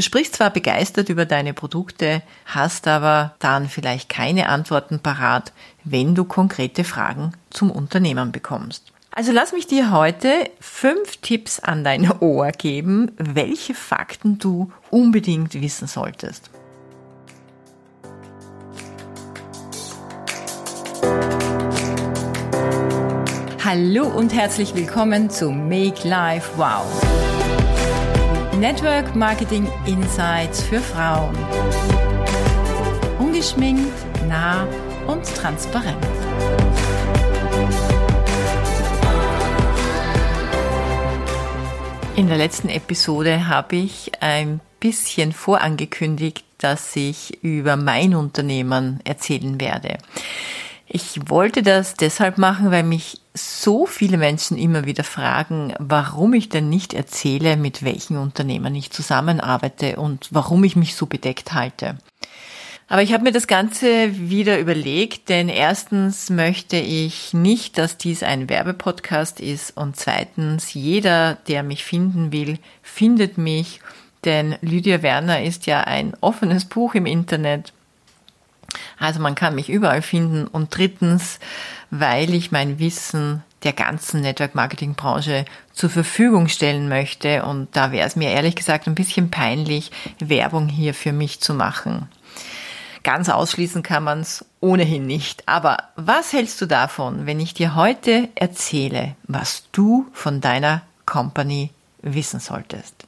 Du sprichst zwar begeistert über deine Produkte, hast aber dann vielleicht keine Antworten parat, wenn du konkrete Fragen zum Unternehmen bekommst. Also lass mich dir heute fünf Tipps an dein Ohr geben, welche Fakten du unbedingt wissen solltest. Hallo und herzlich willkommen zu Make Life Wow. Network Marketing Insights für Frauen. Ungeschminkt, nah und transparent. In der letzten Episode habe ich ein bisschen vorangekündigt, dass ich über mein Unternehmen erzählen werde. Ich wollte das deshalb machen, weil mich so viele Menschen immer wieder fragen, warum ich denn nicht erzähle, mit welchen Unternehmen ich zusammenarbeite und warum ich mich so bedeckt halte. Aber ich habe mir das Ganze wieder überlegt, denn erstens möchte ich nicht, dass dies ein Werbepodcast ist und zweitens, jeder, der mich finden will, findet mich, denn Lydia Werner ist ja ein offenes Buch im Internet. Also man kann mich überall finden und drittens, weil ich mein Wissen der ganzen Network Marketing Branche zur Verfügung stellen möchte und da wäre es mir ehrlich gesagt ein bisschen peinlich, Werbung hier für mich zu machen. Ganz ausschließen kann man es ohnehin nicht. Aber was hältst du davon, wenn ich dir heute erzähle, was du von deiner Company wissen solltest?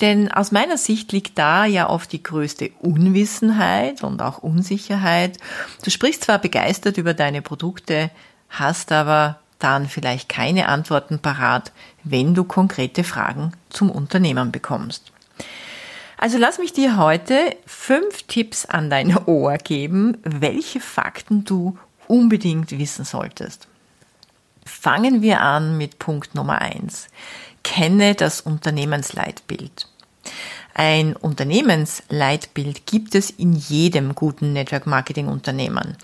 Denn aus meiner Sicht liegt da ja oft die größte Unwissenheit und auch Unsicherheit. Du sprichst zwar begeistert über deine Produkte, hast aber dann vielleicht keine Antworten parat, wenn du konkrete Fragen zum Unternehmen bekommst. Also lass mich dir heute fünf Tipps an dein Ohr geben, welche Fakten du unbedingt wissen solltest. Fangen wir an mit Punkt Nummer eins. Kenne das Unternehmensleitbild. Ein Unternehmensleitbild gibt es in jedem guten Network Marketing Unternehmen.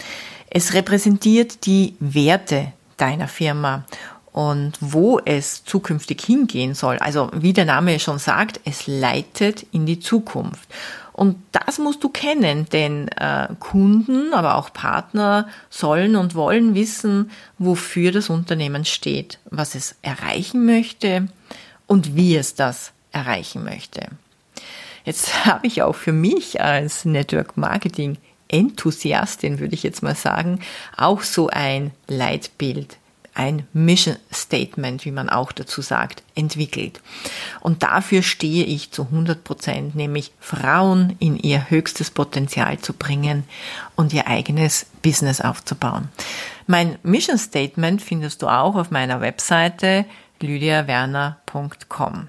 Es repräsentiert die Werte deiner Firma und wo es zukünftig hingehen soll. Also wie der Name schon sagt, es leitet in die Zukunft. Und das musst du kennen, denn äh, Kunden, aber auch Partner sollen und wollen wissen, wofür das Unternehmen steht, was es erreichen möchte und wie es das erreichen möchte. Jetzt habe ich auch für mich als Network Marketing Enthusiastin, würde ich jetzt mal sagen, auch so ein Leitbild ein Mission Statement, wie man auch dazu sagt, entwickelt. Und dafür stehe ich zu 100 Prozent, nämlich Frauen in ihr höchstes Potenzial zu bringen und ihr eigenes Business aufzubauen. Mein Mission Statement findest du auch auf meiner Webseite lydiawerner.com.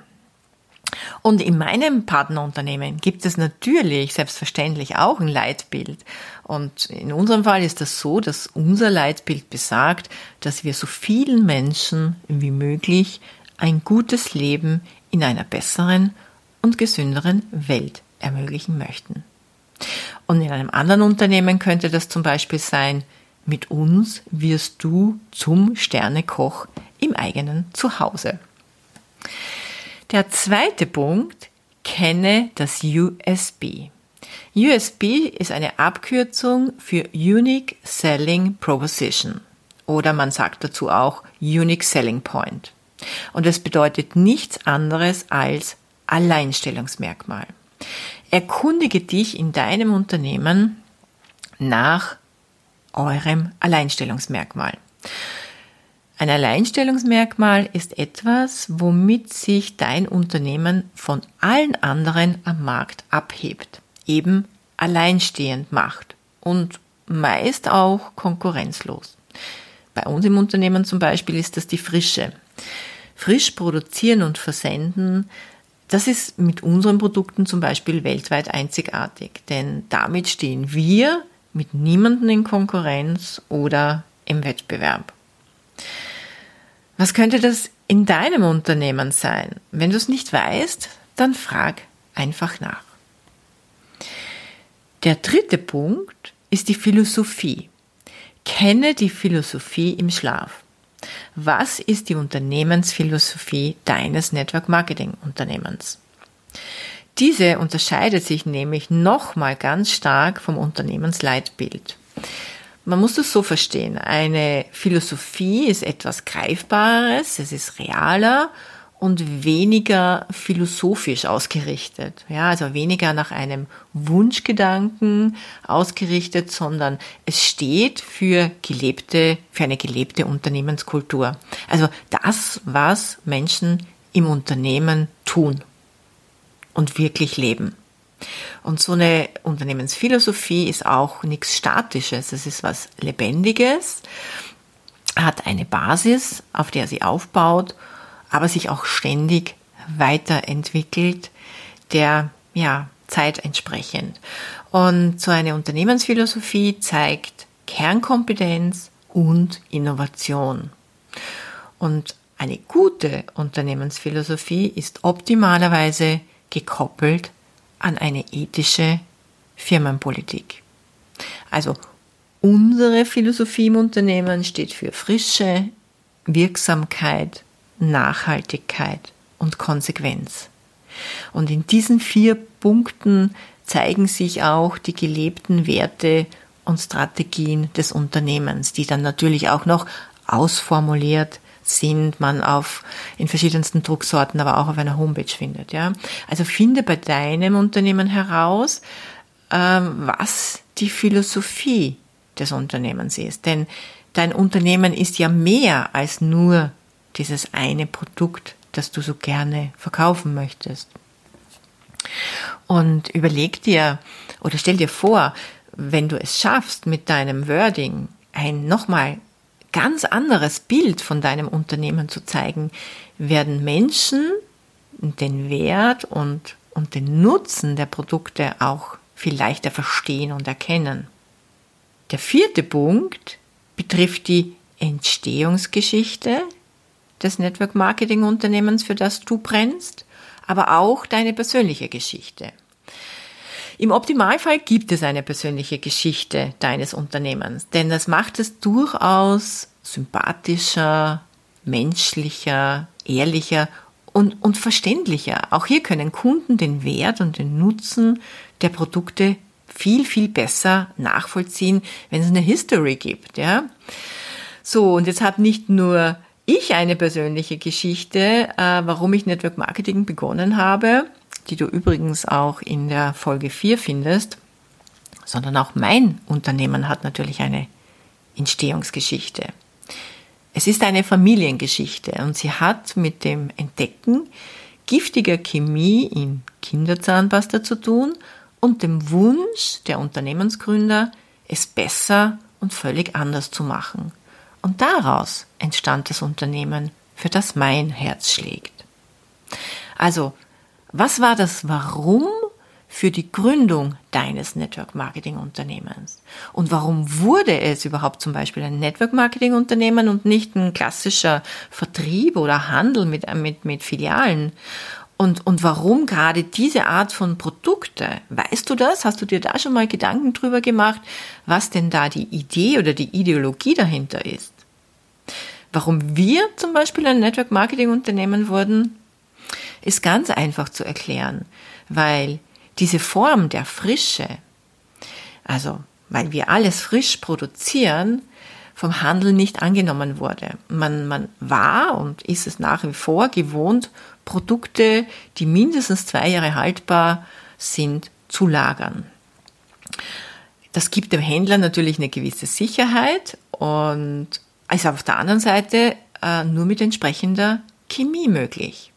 Und in meinem Partnerunternehmen gibt es natürlich selbstverständlich auch ein Leitbild. Und in unserem Fall ist das so, dass unser Leitbild besagt, dass wir so vielen Menschen wie möglich ein gutes Leben in einer besseren und gesünderen Welt ermöglichen möchten. Und in einem anderen Unternehmen könnte das zum Beispiel sein, mit uns wirst du zum Sternekoch im eigenen Zuhause. Der zweite Punkt, kenne das USB. USB ist eine Abkürzung für Unique Selling Proposition oder man sagt dazu auch Unique Selling Point. Und es bedeutet nichts anderes als Alleinstellungsmerkmal. Erkundige dich in deinem Unternehmen nach eurem Alleinstellungsmerkmal. Ein Alleinstellungsmerkmal ist etwas, womit sich dein Unternehmen von allen anderen am Markt abhebt, eben alleinstehend macht und meist auch konkurrenzlos. Bei uns im Unternehmen zum Beispiel ist das die Frische. Frisch produzieren und versenden, das ist mit unseren Produkten zum Beispiel weltweit einzigartig, denn damit stehen wir mit niemanden in Konkurrenz oder im Wettbewerb. Was könnte das in deinem Unternehmen sein? Wenn du es nicht weißt, dann frag einfach nach. Der dritte Punkt ist die Philosophie. Kenne die Philosophie im Schlaf. Was ist die Unternehmensphilosophie deines Network Marketing Unternehmens? Diese unterscheidet sich nämlich nochmal ganz stark vom Unternehmensleitbild. Man muss es so verstehen. Eine Philosophie ist etwas Greifbares, es ist realer und weniger philosophisch ausgerichtet. Ja, also weniger nach einem Wunschgedanken ausgerichtet, sondern es steht für gelebte, für eine gelebte Unternehmenskultur. Also das, was Menschen im Unternehmen tun und wirklich leben. Und so eine Unternehmensphilosophie ist auch nichts Statisches. Es ist was Lebendiges, hat eine Basis, auf der sie aufbaut aber sich auch ständig weiterentwickelt, der ja Zeit entsprechend. Und so eine Unternehmensphilosophie zeigt Kernkompetenz und Innovation. Und eine gute Unternehmensphilosophie ist optimalerweise gekoppelt an eine ethische Firmenpolitik. Also unsere Philosophie im Unternehmen steht für Frische, Wirksamkeit, Nachhaltigkeit und Konsequenz. Und in diesen vier Punkten zeigen sich auch die gelebten Werte und Strategien des Unternehmens, die dann natürlich auch noch ausformuliert sind, man auf in verschiedensten Drucksorten, aber auch auf einer Homepage findet. Ja, also finde bei deinem Unternehmen heraus, ähm, was die Philosophie des Unternehmens ist, denn dein Unternehmen ist ja mehr als nur dieses eine Produkt, das du so gerne verkaufen möchtest. Und überleg dir oder stell dir vor, wenn du es schaffst, mit deinem Wording ein nochmal ganz anderes Bild von deinem Unternehmen zu zeigen, werden Menschen den Wert und, und den Nutzen der Produkte auch viel leichter verstehen und erkennen. Der vierte Punkt betrifft die Entstehungsgeschichte des Network Marketing Unternehmens, für das du brennst, aber auch deine persönliche Geschichte. Im Optimalfall gibt es eine persönliche Geschichte deines Unternehmens, denn das macht es durchaus sympathischer, menschlicher, ehrlicher und, und verständlicher. Auch hier können Kunden den Wert und den Nutzen der Produkte viel, viel besser nachvollziehen, wenn es eine History gibt, ja. So, und jetzt habe nicht nur ich eine persönliche Geschichte, äh, warum ich Network Marketing begonnen habe, die du übrigens auch in der Folge 4 findest, sondern auch mein Unternehmen hat natürlich eine Entstehungsgeschichte. Es ist eine Familiengeschichte und sie hat mit dem Entdecken giftiger Chemie in Kinderzahnpasta zu tun und dem Wunsch der Unternehmensgründer, es besser und völlig anders zu machen. Und daraus entstand das Unternehmen, für das mein Herz schlägt. Also, was war das Warum für die Gründung deines Network Marketing Unternehmens? Und warum wurde es überhaupt zum Beispiel ein Network Marketing Unternehmen und nicht ein klassischer Vertrieb oder Handel mit, mit, mit Filialen? Und, und warum gerade diese Art von Produkte? Weißt du das? Hast du dir da schon mal Gedanken drüber gemacht, was denn da die Idee oder die Ideologie dahinter ist? Warum wir zum Beispiel ein Network Marketing Unternehmen wurden, ist ganz einfach zu erklären, weil diese Form der Frische, also weil wir alles frisch produzieren, vom Handel nicht angenommen wurde. Man, man war und ist es nach wie vor gewohnt, Produkte, die mindestens zwei Jahre haltbar sind, zu lagern. Das gibt dem Händler natürlich eine gewisse Sicherheit und ist auf der anderen Seite äh, nur mit entsprechender Chemie möglich.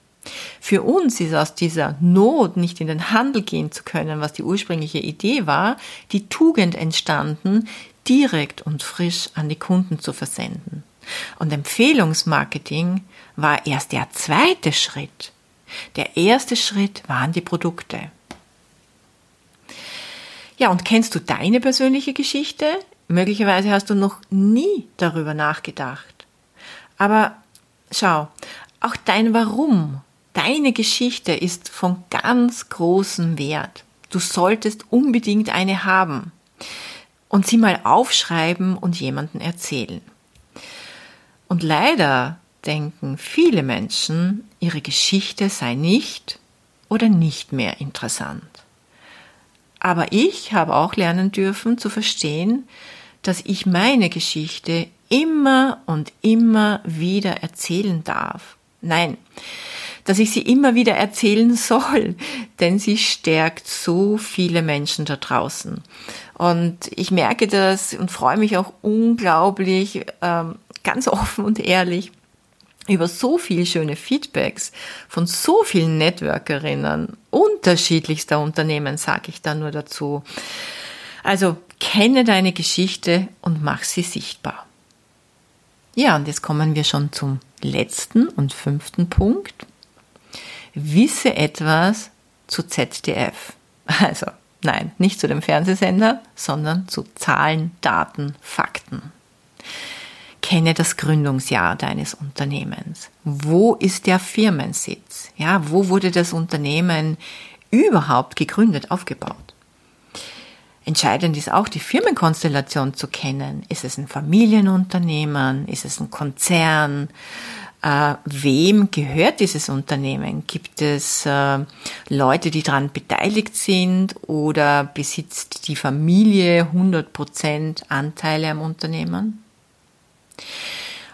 Für uns ist aus dieser Not, nicht in den Handel gehen zu können, was die ursprüngliche Idee war, die Tugend entstanden, direkt und frisch an die Kunden zu versenden. Und Empfehlungsmarketing war erst der zweite Schritt. Der erste Schritt waren die Produkte. Ja, und kennst du deine persönliche Geschichte? Möglicherweise hast du noch nie darüber nachgedacht. Aber schau, auch dein Warum, deine Geschichte ist von ganz großem Wert. Du solltest unbedingt eine haben und sie mal aufschreiben und jemanden erzählen. Und leider denken viele Menschen, ihre Geschichte sei nicht oder nicht mehr interessant. Aber ich habe auch lernen dürfen zu verstehen, dass ich meine Geschichte immer und immer wieder erzählen darf. Nein, dass ich sie immer wieder erzählen soll, denn sie stärkt so viele Menschen da draußen. Und ich merke das und freue mich auch unglaublich, ähm, ganz offen und ehrlich, über so viel schöne Feedbacks von so vielen Networkerinnen unterschiedlichster Unternehmen, sage ich da nur dazu. Also kenne deine Geschichte und mach sie sichtbar. Ja, und jetzt kommen wir schon zum letzten und fünften Punkt. Wisse etwas zu ZDF. Also, nein, nicht zu dem Fernsehsender, sondern zu Zahlen, Daten, Fakten. Kenne das Gründungsjahr deines Unternehmens. Wo ist der Firmensitz? Ja, wo wurde das Unternehmen überhaupt gegründet, aufgebaut? Entscheidend ist auch die Firmenkonstellation zu kennen. Ist es ein Familienunternehmen? Ist es ein Konzern? Äh, wem gehört dieses Unternehmen? Gibt es äh, Leute, die daran beteiligt sind oder besitzt die Familie 100% Anteile am Unternehmen?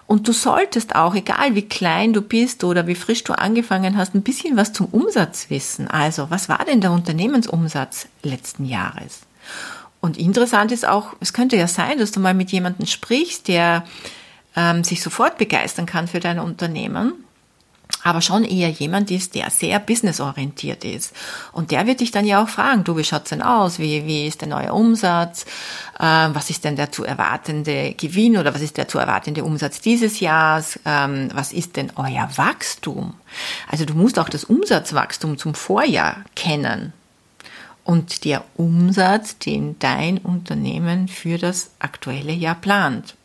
Und du solltest auch, egal wie klein du bist oder wie frisch du angefangen hast, ein bisschen was zum Umsatz wissen. Also, was war denn der Unternehmensumsatz letzten Jahres? Und interessant ist auch, es könnte ja sein, dass du mal mit jemandem sprichst, der ähm, sich sofort begeistern kann für dein Unternehmen aber schon eher jemand ist, der sehr businessorientiert ist. Und der wird dich dann ja auch fragen, du, wie schaut's denn aus? Wie, wie ist der neue Umsatz? Ähm, was ist denn der zu erwartende Gewinn oder was ist der zu erwartende Umsatz dieses Jahres? Ähm, was ist denn euer Wachstum? Also du musst auch das Umsatzwachstum zum Vorjahr kennen. Und der Umsatz, den dein Unternehmen für das aktuelle Jahr plant.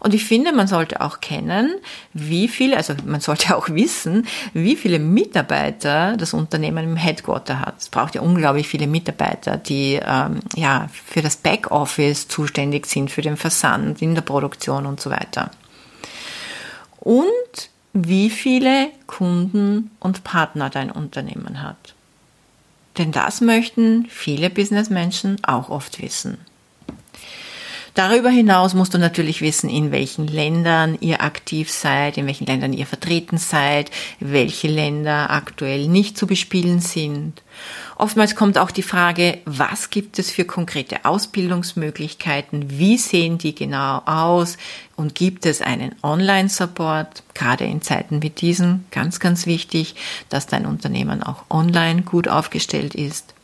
Und ich finde, man sollte auch kennen, wie viele, also man sollte auch wissen, wie viele Mitarbeiter das Unternehmen im Headquarter hat. Es braucht ja unglaublich viele Mitarbeiter, die ähm, ja für das Backoffice zuständig sind, für den Versand, in der Produktion und so weiter. Und wie viele Kunden und Partner dein Unternehmen hat. Denn das möchten viele Businessmenschen auch oft wissen. Darüber hinaus musst du natürlich wissen, in welchen Ländern ihr aktiv seid, in welchen Ländern ihr vertreten seid, welche Länder aktuell nicht zu bespielen sind. Oftmals kommt auch die Frage, was gibt es für konkrete Ausbildungsmöglichkeiten, wie sehen die genau aus und gibt es einen Online-Support, gerade in Zeiten wie diesen, ganz, ganz wichtig, dass dein Unternehmen auch online gut aufgestellt ist.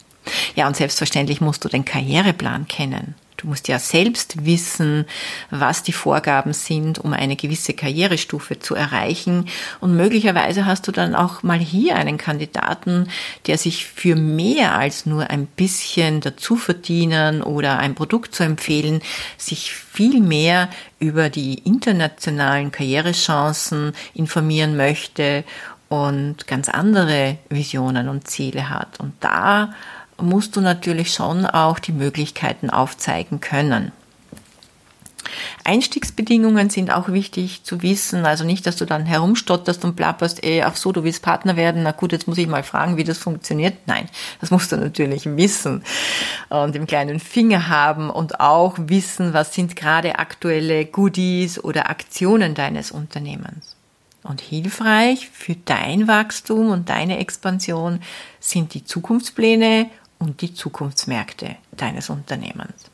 Ja, und selbstverständlich musst du den Karriereplan kennen. Du musst ja selbst wissen, was die Vorgaben sind, um eine gewisse Karrierestufe zu erreichen. Und möglicherweise hast du dann auch mal hier einen Kandidaten, der sich für mehr als nur ein bisschen dazu verdienen oder ein Produkt zu empfehlen, sich viel mehr über die internationalen Karrierechancen informieren möchte und ganz andere Visionen und Ziele hat. Und da musst du natürlich schon auch die Möglichkeiten aufzeigen können. Einstiegsbedingungen sind auch wichtig zu wissen, also nicht, dass du dann herumstotterst und plapperst, ey, ach so, du willst Partner werden, na gut, jetzt muss ich mal fragen, wie das funktioniert. Nein, das musst du natürlich wissen und im kleinen Finger haben und auch wissen, was sind gerade aktuelle Goodies oder Aktionen deines Unternehmens. Und hilfreich für dein Wachstum und deine Expansion sind die Zukunftspläne und die Zukunftsmärkte deines Unternehmens.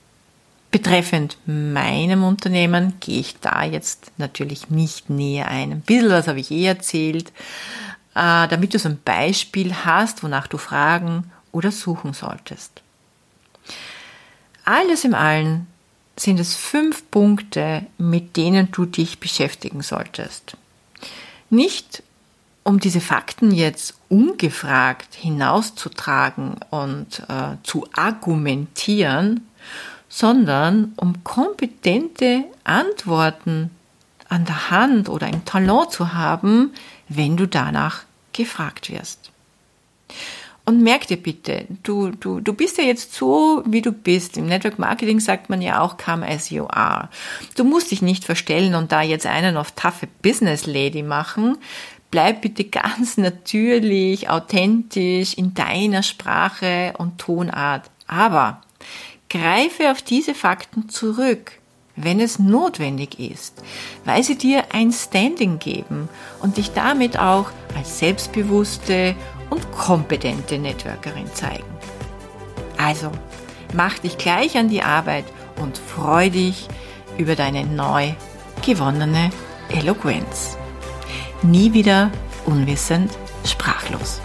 Betreffend meinem Unternehmen gehe ich da jetzt natürlich nicht näher ein. Ein bisschen was habe ich eh erzählt, äh, damit du so ein Beispiel hast, wonach du fragen oder suchen solltest. Alles im Allen sind es fünf Punkte, mit denen du dich beschäftigen solltest. Nicht um diese Fakten jetzt ungefragt hinauszutragen und äh, zu argumentieren, sondern um kompetente Antworten an der Hand oder im Talent zu haben, wenn du danach gefragt wirst. Und merk dir bitte, du, du, du bist ja jetzt so, wie du bist. Im Network Marketing sagt man ja auch, come as you are. Du musst dich nicht verstellen und da jetzt einen auf taffe Business Lady machen. Bleib bitte ganz natürlich, authentisch in deiner Sprache und Tonart. Aber greife auf diese Fakten zurück, wenn es notwendig ist, weil sie dir ein Standing geben und dich damit auch als selbstbewusste und kompetente Networkerin zeigen. Also, mach dich gleich an die Arbeit und freu dich über deine neu gewonnene Eloquenz nie wieder unwissend sprachlos.